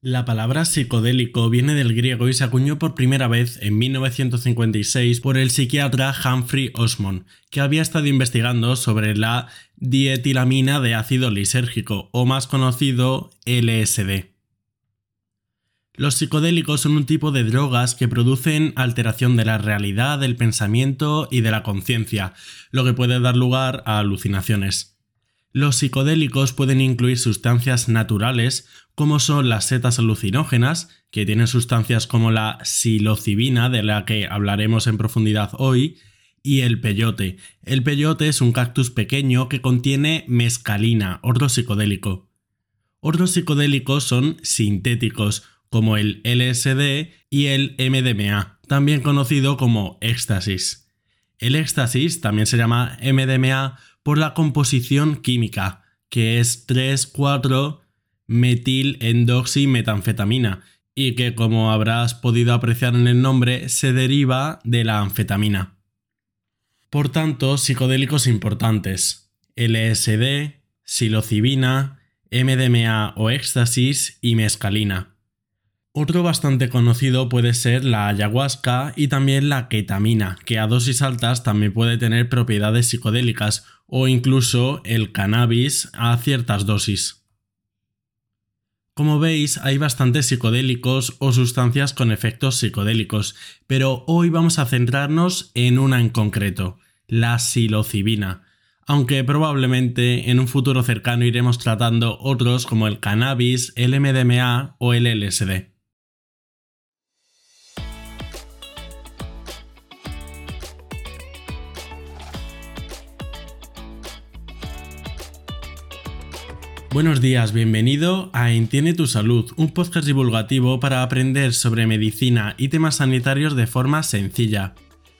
La palabra psicodélico viene del griego y se acuñó por primera vez en 1956 por el psiquiatra Humphrey Osmond, que había estado investigando sobre la dietilamina de ácido lisérgico, o más conocido LSD. Los psicodélicos son un tipo de drogas que producen alteración de la realidad, del pensamiento y de la conciencia, lo que puede dar lugar a alucinaciones. Los psicodélicos pueden incluir sustancias naturales, como son las setas alucinógenas, que tienen sustancias como la psilocibina, de la que hablaremos en profundidad hoy, y el peyote. El peyote es un cactus pequeño que contiene mescalina, otro psicodélico. Otros psicodélicos son sintéticos, como el LSD y el MDMA, también conocido como éxtasis. El éxtasis también se llama MDMA por la composición química, que es 3,4 metanfetamina y que como habrás podido apreciar en el nombre se deriva de la anfetamina. Por tanto, psicodélicos importantes: LSD, psilocibina, MDMA o éxtasis y mescalina. Otro bastante conocido puede ser la ayahuasca y también la ketamina, que a dosis altas también puede tener propiedades psicodélicas, o incluso el cannabis a ciertas dosis. Como veis, hay bastantes psicodélicos o sustancias con efectos psicodélicos, pero hoy vamos a centrarnos en una en concreto, la psilocibina, aunque probablemente en un futuro cercano iremos tratando otros como el cannabis, el MDMA o el LSD. Buenos días, bienvenido a Entiende tu Salud, un podcast divulgativo para aprender sobre medicina y temas sanitarios de forma sencilla.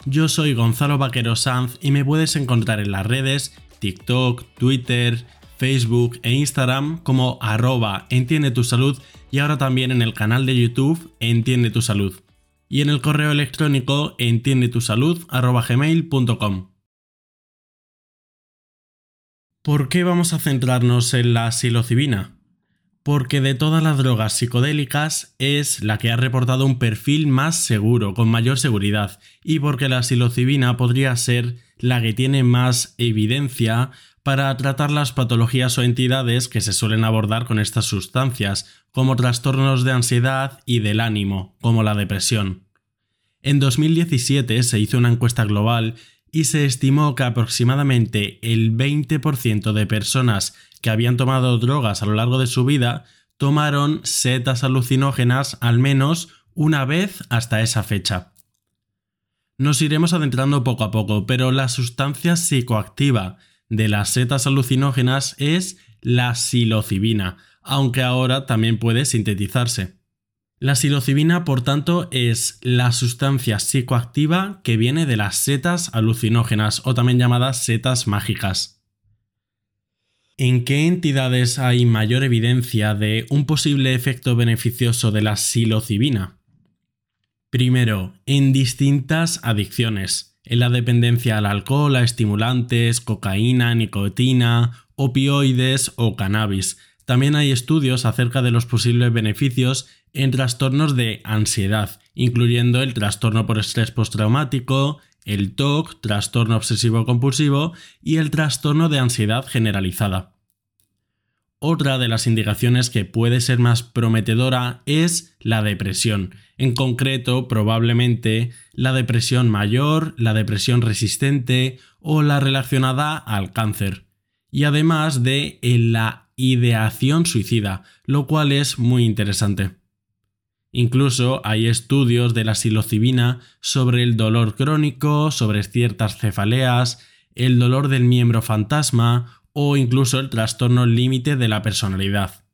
Yo soy Gonzalo Vaquero Sanz y me puedes encontrar en las redes TikTok, Twitter, Facebook e Instagram como arroba Entiende tu Salud y ahora también en el canal de YouTube Entiende tu Salud. Y en el correo electrónico entiendetusalud.gmail.com. ¿Por qué vamos a centrarnos en la psilocibina? Porque de todas las drogas psicodélicas es la que ha reportado un perfil más seguro, con mayor seguridad, y porque la psilocibina podría ser la que tiene más evidencia para tratar las patologías o entidades que se suelen abordar con estas sustancias, como trastornos de ansiedad y del ánimo, como la depresión. En 2017 se hizo una encuesta global y se estimó que aproximadamente el 20% de personas que habían tomado drogas a lo largo de su vida tomaron setas alucinógenas al menos una vez hasta esa fecha. Nos iremos adentrando poco a poco, pero la sustancia psicoactiva de las setas alucinógenas es la psilocibina, aunque ahora también puede sintetizarse. La psilocibina, por tanto, es la sustancia psicoactiva que viene de las setas alucinógenas o también llamadas setas mágicas. ¿En qué entidades hay mayor evidencia de un posible efecto beneficioso de la psilocibina? Primero, en distintas adicciones, en la dependencia al alcohol, a estimulantes, cocaína, nicotina, opioides o cannabis. También hay estudios acerca de los posibles beneficios en trastornos de ansiedad, incluyendo el trastorno por estrés postraumático, el TOC, trastorno obsesivo compulsivo y el trastorno de ansiedad generalizada. Otra de las indicaciones que puede ser más prometedora es la depresión, en concreto probablemente la depresión mayor, la depresión resistente o la relacionada al cáncer, y además de la ideación suicida, lo cual es muy interesante. Incluso hay estudios de la psilocibina sobre el dolor crónico, sobre ciertas cefaleas, el dolor del miembro fantasma o incluso el trastorno límite de la personalidad.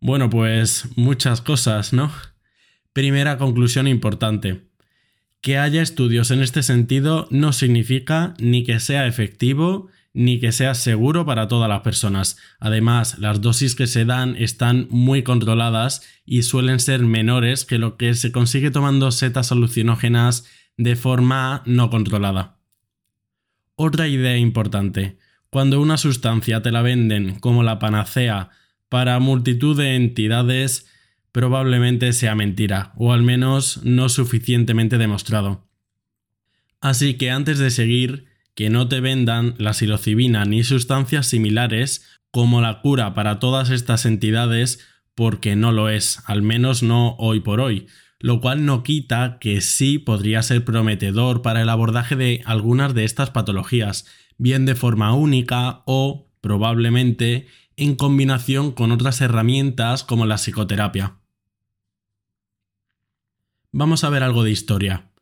Bueno, pues muchas cosas, ¿no? Primera conclusión importante. Que haya estudios en este sentido no significa ni que sea efectivo ni que sea seguro para todas las personas. Además, las dosis que se dan están muy controladas y suelen ser menores que lo que se consigue tomando setas alucinógenas de forma no controlada. Otra idea importante. Cuando una sustancia te la venden como la panacea para multitud de entidades, probablemente sea mentira, o al menos no suficientemente demostrado. Así que antes de seguir, que no te vendan la psilocibina ni sustancias similares como la cura para todas estas entidades, porque no lo es, al menos no hoy por hoy, lo cual no quita que sí podría ser prometedor para el abordaje de algunas de estas patologías, bien de forma única o, probablemente, en combinación con otras herramientas como la psicoterapia. Vamos a ver algo de historia.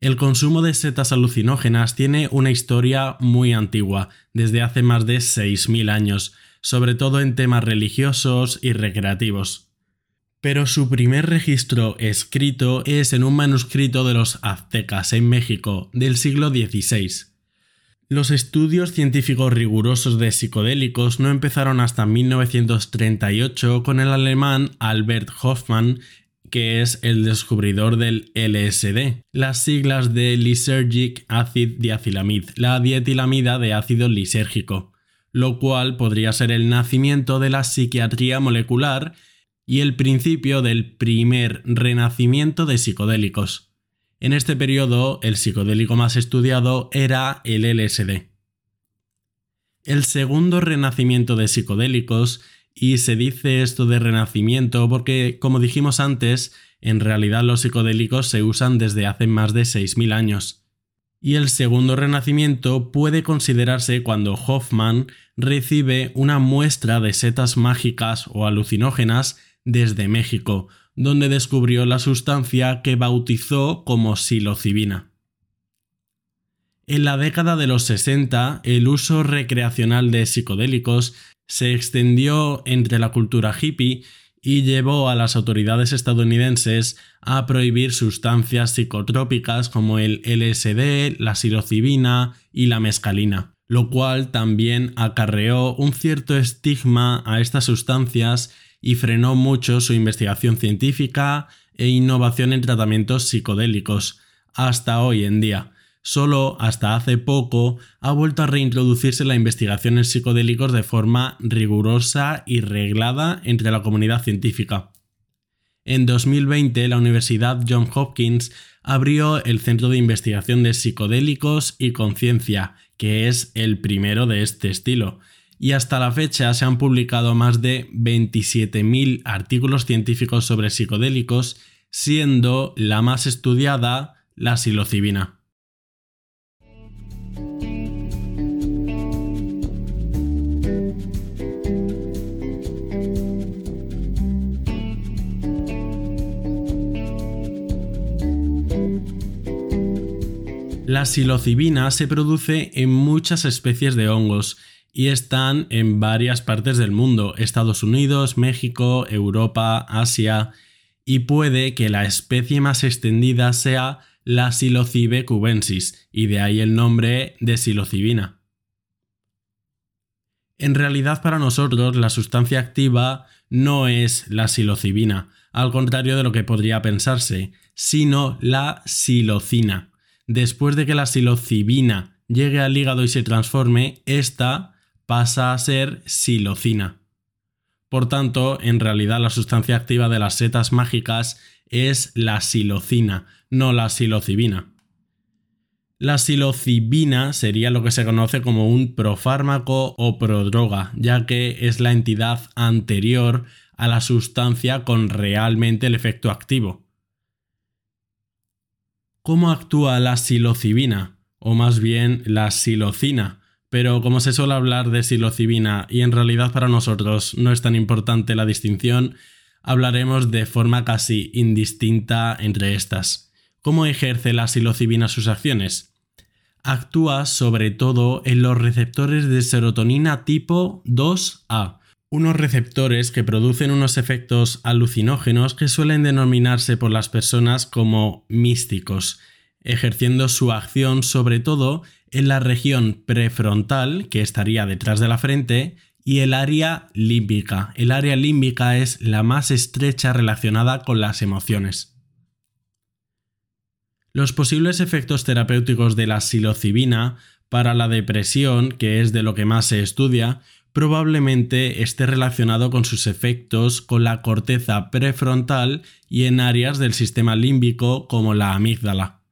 El consumo de setas alucinógenas tiene una historia muy antigua, desde hace más de 6.000 años, sobre todo en temas religiosos y recreativos. Pero su primer registro escrito es en un manuscrito de los aztecas en México del siglo XVI. Los estudios científicos rigurosos de psicodélicos no empezaron hasta 1938 con el alemán Albert Hoffmann que es el descubridor del LSD, las siglas de Lysergic Acid Diethylamide, la dietilamida de ácido lisérgico, lo cual podría ser el nacimiento de la psiquiatría molecular y el principio del primer renacimiento de psicodélicos. En este periodo, el psicodélico más estudiado era el LSD. El segundo renacimiento de psicodélicos y se dice esto de renacimiento porque, como dijimos antes, en realidad los psicodélicos se usan desde hace más de 6.000 años. Y el segundo renacimiento puede considerarse cuando Hoffman recibe una muestra de setas mágicas o alucinógenas desde México, donde descubrió la sustancia que bautizó como psilocibina. En la década de los 60, el uso recreacional de psicodélicos se extendió entre la cultura hippie y llevó a las autoridades estadounidenses a prohibir sustancias psicotrópicas como el LSD, la psilocibina y la mescalina, lo cual también acarreó un cierto estigma a estas sustancias y frenó mucho su investigación científica e innovación en tratamientos psicodélicos, hasta hoy en día Solo hasta hace poco ha vuelto a reintroducirse la investigación en psicodélicos de forma rigurosa y reglada entre la comunidad científica. En 2020, la Universidad Johns Hopkins abrió el Centro de Investigación de Psicodélicos y Conciencia, que es el primero de este estilo, y hasta la fecha se han publicado más de 27.000 artículos científicos sobre psicodélicos, siendo la más estudiada la psilocibina. La psilocibina se produce en muchas especies de hongos y están en varias partes del mundo, Estados Unidos, México, Europa, Asia, y puede que la especie más extendida sea la Psilocybe cubensis, y de ahí el nombre de psilocibina. En realidad para nosotros la sustancia activa no es la psilocibina, al contrario de lo que podría pensarse, sino la psilocina después de que la psilocibina llegue al hígado y se transforme, esta pasa a ser psilocina. Por tanto, en realidad la sustancia activa de las setas mágicas es la psilocina, no la psilocibina. La psilocibina sería lo que se conoce como un profármaco o prodroga, ya que es la entidad anterior a la sustancia con realmente el efecto activo. ¿Cómo actúa la psilocibina? O más bien la psilocina. Pero como se suele hablar de psilocibina y en realidad para nosotros no es tan importante la distinción, hablaremos de forma casi indistinta entre estas. ¿Cómo ejerce la psilocibina sus acciones? Actúa sobre todo en los receptores de serotonina tipo 2A, unos receptores que producen unos efectos alucinógenos que suelen denominarse por las personas como místicos, ejerciendo su acción sobre todo en la región prefrontal, que estaría detrás de la frente, y el área límbica. El área límbica es la más estrecha relacionada con las emociones. Los posibles efectos terapéuticos de la psilocibina para la depresión, que es de lo que más se estudia, probablemente esté relacionado con sus efectos con la corteza prefrontal y en áreas del sistema límbico como la amígdala.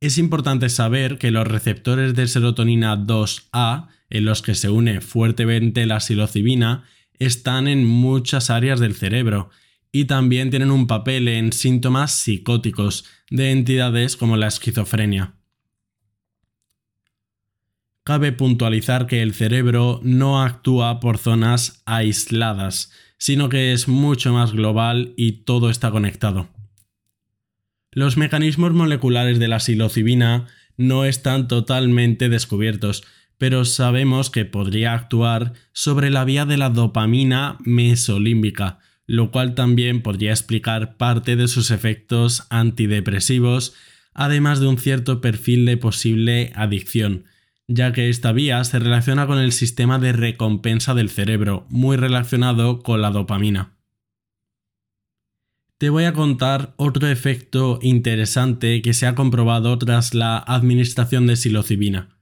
Es importante saber que los receptores de serotonina 2A, en los que se une fuertemente la psilocibina, están en muchas áreas del cerebro y también tienen un papel en síntomas psicóticos de entidades como la esquizofrenia. Cabe puntualizar que el cerebro no actúa por zonas aisladas, sino que es mucho más global y todo está conectado. Los mecanismos moleculares de la psilocibina no están totalmente descubiertos, pero sabemos que podría actuar sobre la vía de la dopamina mesolímbica, lo cual también podría explicar parte de sus efectos antidepresivos, además de un cierto perfil de posible adicción, ya que esta vía se relaciona con el sistema de recompensa del cerebro, muy relacionado con la dopamina. Te voy a contar otro efecto interesante que se ha comprobado tras la administración de psilocibina.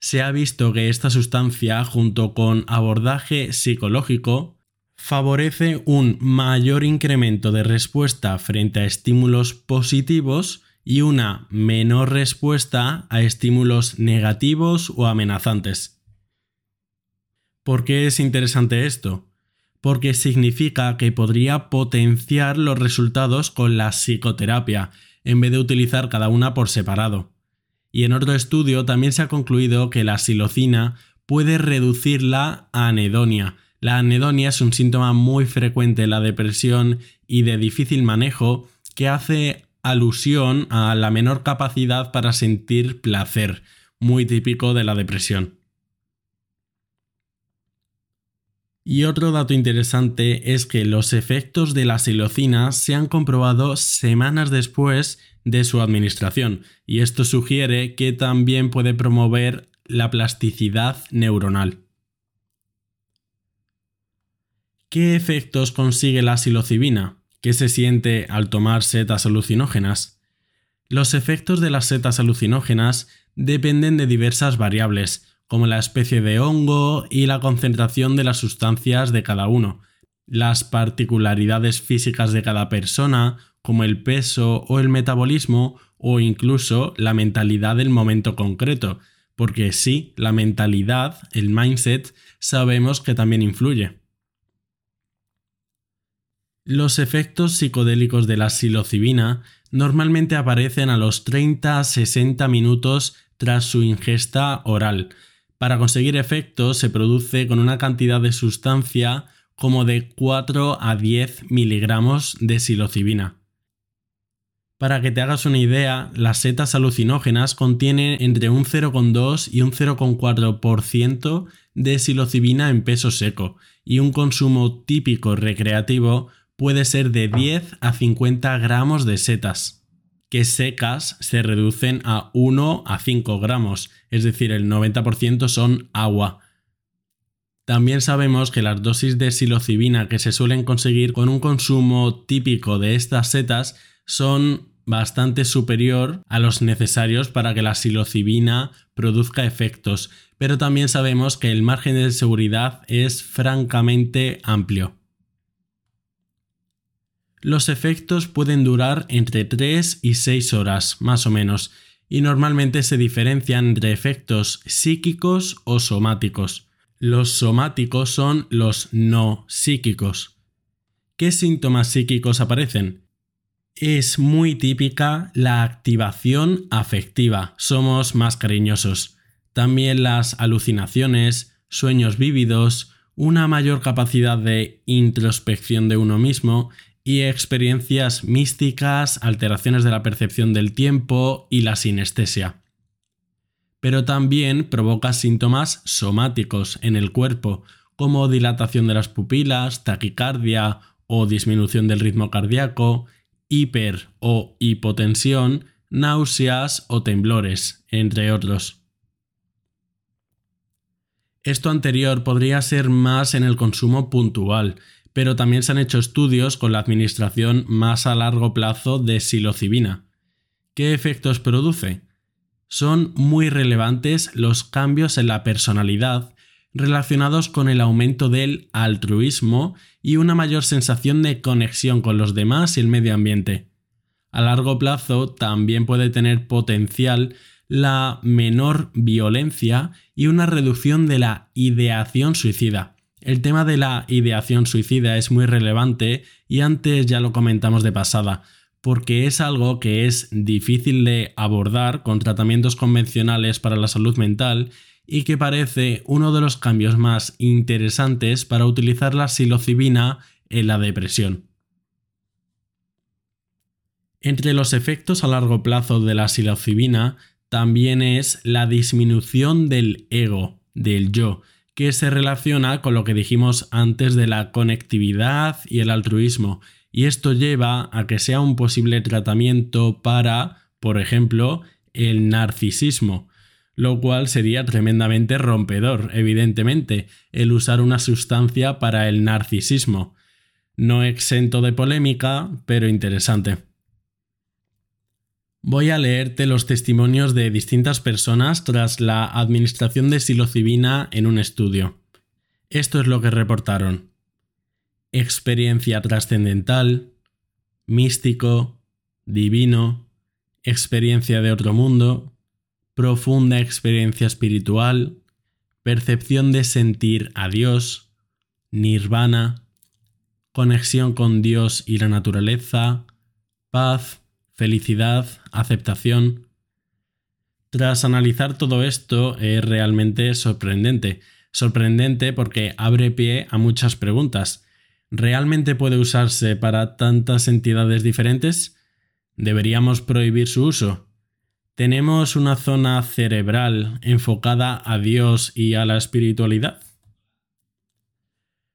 Se ha visto que esta sustancia, junto con abordaje psicológico, favorece un mayor incremento de respuesta frente a estímulos positivos y una menor respuesta a estímulos negativos o amenazantes. ¿Por qué es interesante esto? Porque significa que podría potenciar los resultados con la psicoterapia, en vez de utilizar cada una por separado. Y en otro estudio también se ha concluido que la silocina puede reducir la anedonia, la anedonia es un síntoma muy frecuente en la depresión y de difícil manejo que hace alusión a la menor capacidad para sentir placer, muy típico de la depresión. Y otro dato interesante es que los efectos de la silocina se han comprobado semanas después de su administración, y esto sugiere que también puede promover la plasticidad neuronal. ¿Qué efectos consigue la psilocibina? ¿Qué se siente al tomar setas alucinógenas? Los efectos de las setas alucinógenas dependen de diversas variables, como la especie de hongo y la concentración de las sustancias de cada uno, las particularidades físicas de cada persona, como el peso o el metabolismo, o incluso la mentalidad del momento concreto, porque sí, la mentalidad, el mindset, sabemos que también influye. Los efectos psicodélicos de la psilocibina normalmente aparecen a los 30 60 minutos tras su ingesta oral. Para conseguir efectos se produce con una cantidad de sustancia como de 4 a 10 miligramos de psilocibina. Para que te hagas una idea, las setas alucinógenas contienen entre un 0,2 y un 0,4% de psilocibina en peso seco, y un consumo típico recreativo puede ser de 10 a 50 gramos de setas, que secas se reducen a 1 a 5 gramos, es decir, el 90% son agua. También sabemos que las dosis de psilocibina que se suelen conseguir con un consumo típico de estas setas son bastante superior a los necesarios para que la psilocibina produzca efectos, pero también sabemos que el margen de seguridad es francamente amplio. Los efectos pueden durar entre 3 y 6 horas, más o menos, y normalmente se diferencian entre efectos psíquicos o somáticos. Los somáticos son los no psíquicos. ¿Qué síntomas psíquicos aparecen? Es muy típica la activación afectiva, somos más cariñosos. También las alucinaciones, sueños vívidos, una mayor capacidad de introspección de uno mismo y experiencias místicas, alteraciones de la percepción del tiempo y la sinestesia. Pero también provoca síntomas somáticos en el cuerpo, como dilatación de las pupilas, taquicardia o disminución del ritmo cardíaco, hiper o hipotensión, náuseas o temblores, entre otros. Esto anterior podría ser más en el consumo puntual, pero también se han hecho estudios con la administración más a largo plazo de psilocibina. ¿Qué efectos produce? Son muy relevantes los cambios en la personalidad, relacionados con el aumento del altruismo y una mayor sensación de conexión con los demás y el medio ambiente. A largo plazo también puede tener potencial la menor violencia y una reducción de la ideación suicida. El tema de la ideación suicida es muy relevante y antes ya lo comentamos de pasada, porque es algo que es difícil de abordar con tratamientos convencionales para la salud mental y que parece uno de los cambios más interesantes para utilizar la psilocibina en la depresión. Entre los efectos a largo plazo de la psilocibina también es la disminución del ego, del yo, que se relaciona con lo que dijimos antes de la conectividad y el altruismo, y esto lleva a que sea un posible tratamiento para, por ejemplo, el narcisismo, lo cual sería tremendamente rompedor, evidentemente, el usar una sustancia para el narcisismo. No exento de polémica, pero interesante. Voy a leerte los testimonios de distintas personas tras la administración de psilocibina en un estudio. Esto es lo que reportaron. Experiencia trascendental, místico, divino, experiencia de otro mundo, profunda experiencia espiritual, percepción de sentir a Dios, nirvana, conexión con Dios y la naturaleza, paz, felicidad, aceptación. Tras analizar todo esto es realmente sorprendente. Sorprendente porque abre pie a muchas preguntas. ¿Realmente puede usarse para tantas entidades diferentes? ¿Deberíamos prohibir su uso? ¿Tenemos una zona cerebral enfocada a Dios y a la espiritualidad?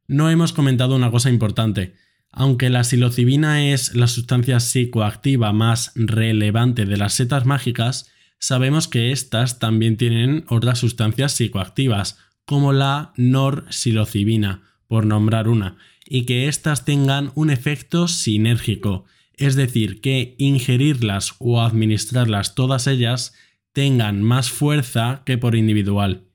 No hemos comentado una cosa importante. Aunque la psilocibina es la sustancia psicoactiva más relevante de las setas mágicas, sabemos que estas también tienen otras sustancias psicoactivas, como la norpsilocibina, por nombrar una, y que éstas tengan un efecto sinérgico, es decir, que ingerirlas o administrarlas todas ellas tengan más fuerza que por individual.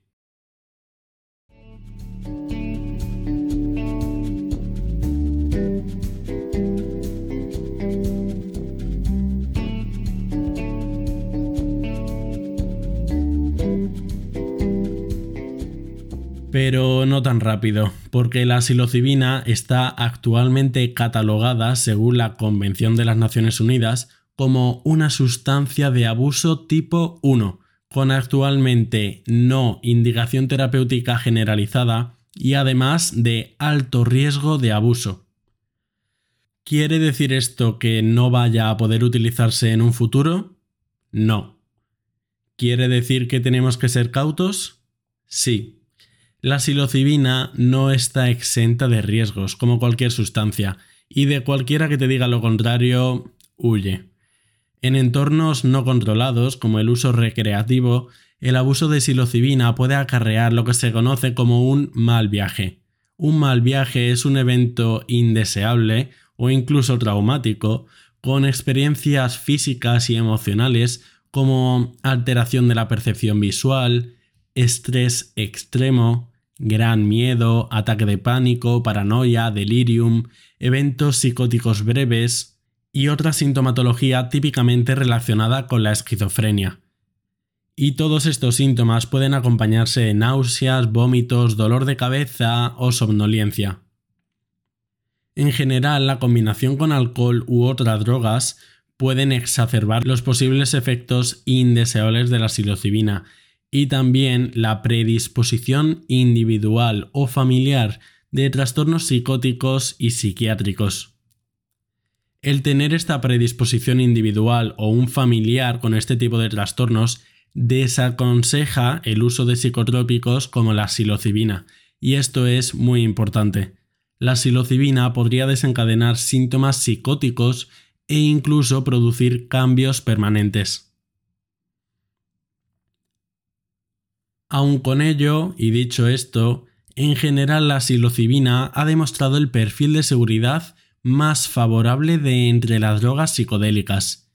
Pero no tan rápido, porque la psilocibina está actualmente catalogada, según la Convención de las Naciones Unidas, como una sustancia de abuso tipo 1, con actualmente no indicación terapéutica generalizada y además de alto riesgo de abuso. ¿Quiere decir esto que no vaya a poder utilizarse en un futuro? No. ¿Quiere decir que tenemos que ser cautos? Sí. La psilocibina no está exenta de riesgos, como cualquier sustancia, y de cualquiera que te diga lo contrario, huye. En entornos no controlados, como el uso recreativo, el abuso de psilocibina puede acarrear lo que se conoce como un mal viaje. Un mal viaje es un evento indeseable o incluso traumático, con experiencias físicas y emocionales como alteración de la percepción visual, estrés extremo, gran miedo, ataque de pánico, paranoia, delirium, eventos psicóticos breves y otra sintomatología típicamente relacionada con la esquizofrenia. Y todos estos síntomas pueden acompañarse de náuseas, vómitos, dolor de cabeza o somnolencia. En general, la combinación con alcohol u otras drogas pueden exacerbar los posibles efectos indeseables de la psilocibina y también la predisposición individual o familiar de trastornos psicóticos y psiquiátricos. El tener esta predisposición individual o un familiar con este tipo de trastornos desaconseja el uso de psicotrópicos como la psilocibina, y esto es muy importante. La psilocibina podría desencadenar síntomas psicóticos e incluso producir cambios permanentes. Aun con ello, y dicho esto, en general la psilocibina ha demostrado el perfil de seguridad más favorable de entre las drogas psicodélicas.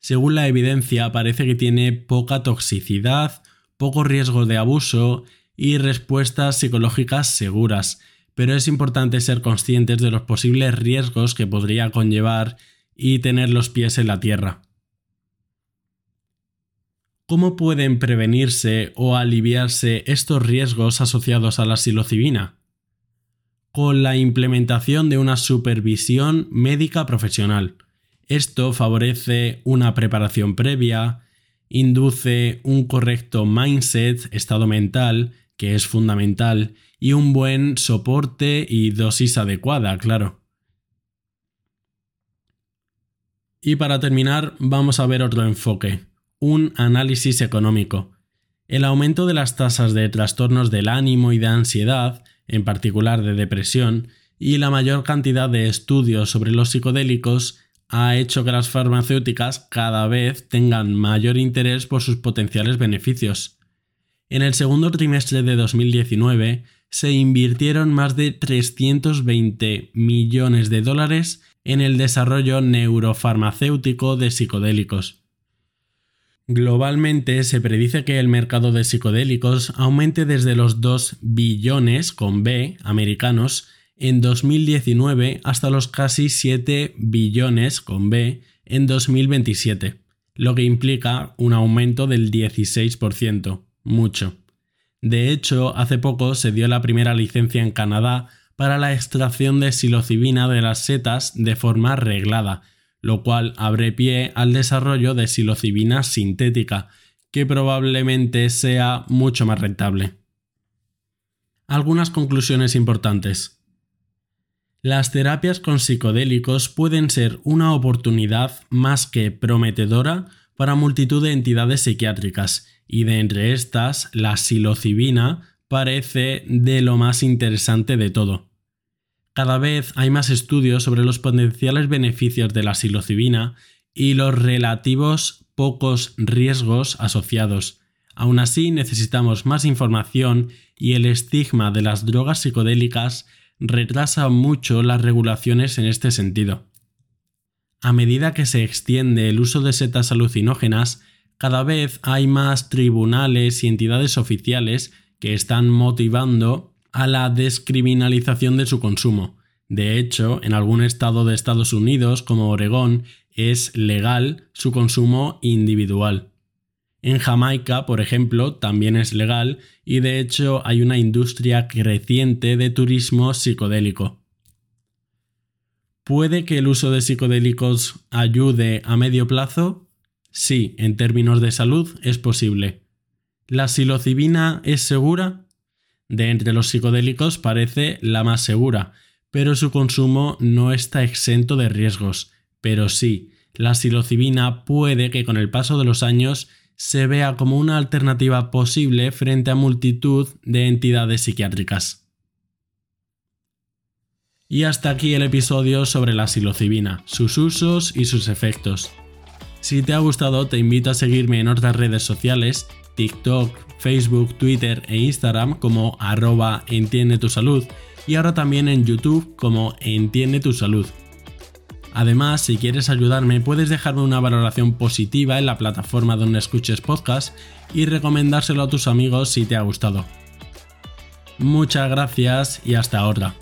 Según la evidencia, parece que tiene poca toxicidad, poco riesgo de abuso y respuestas psicológicas seguras, pero es importante ser conscientes de los posibles riesgos que podría conllevar y tener los pies en la tierra. ¿Cómo pueden prevenirse o aliviarse estos riesgos asociados a la psilocibina? Con la implementación de una supervisión médica profesional. Esto favorece una preparación previa, induce un correcto mindset, estado mental, que es fundamental, y un buen soporte y dosis adecuada, claro. Y para terminar, vamos a ver otro enfoque, un análisis económico. El aumento de las tasas de trastornos del ánimo y de ansiedad, en particular de depresión, y la mayor cantidad de estudios sobre los psicodélicos ha hecho que las farmacéuticas cada vez tengan mayor interés por sus potenciales beneficios. En el segundo trimestre de 2019 se invirtieron más de 320 millones de dólares en el desarrollo neurofarmacéutico de psicodélicos. Globalmente se predice que el mercado de psicodélicos aumente desde los 2 billones con B americanos en 2019 hasta los casi 7 billones con B en 2027, lo que implica un aumento del 16%, mucho. De hecho, hace poco se dio la primera licencia en Canadá para la extracción de psilocibina de las setas de forma reglada, lo cual abre pie al desarrollo de psilocibina sintética, que probablemente sea mucho más rentable. Algunas conclusiones importantes. Las terapias con psicodélicos pueden ser una oportunidad más que prometedora para multitud de entidades psiquiátricas, y de entre estas, la psilocibina parece de lo más interesante de todo. Cada vez hay más estudios sobre los potenciales beneficios de la psilocibina y los relativos pocos riesgos asociados. Aún así, necesitamos más información y el estigma de las drogas psicodélicas retrasa mucho las regulaciones en este sentido. A medida que se extiende el uso de setas alucinógenas, cada vez hay más tribunales y entidades oficiales que están motivando a la descriminalización de su consumo. De hecho, en algún estado de Estados Unidos, como Oregón, es legal su consumo individual. En Jamaica, por ejemplo, también es legal y de hecho hay una industria creciente de turismo psicodélico. ¿Puede que el uso de psicodélicos ayude a medio plazo? Sí, en términos de salud es posible. ¿La psilocibina es segura? De entre los psicodélicos parece la más segura, pero su consumo no está exento de riesgos. Pero sí, la psilocibina puede que con el paso de los años se vea como una alternativa posible frente a multitud de entidades psiquiátricas. Y hasta aquí el episodio sobre la psilocibina, sus usos y sus efectos. Si te ha gustado te invito a seguirme en otras redes sociales, TikTok, Facebook, Twitter e Instagram como arroba entiende tu salud y ahora también en YouTube como entiende tu salud. Además, si quieres ayudarme, puedes dejarme una valoración positiva en la plataforma donde escuches podcast y recomendárselo a tus amigos si te ha gustado. Muchas gracias y hasta ahora.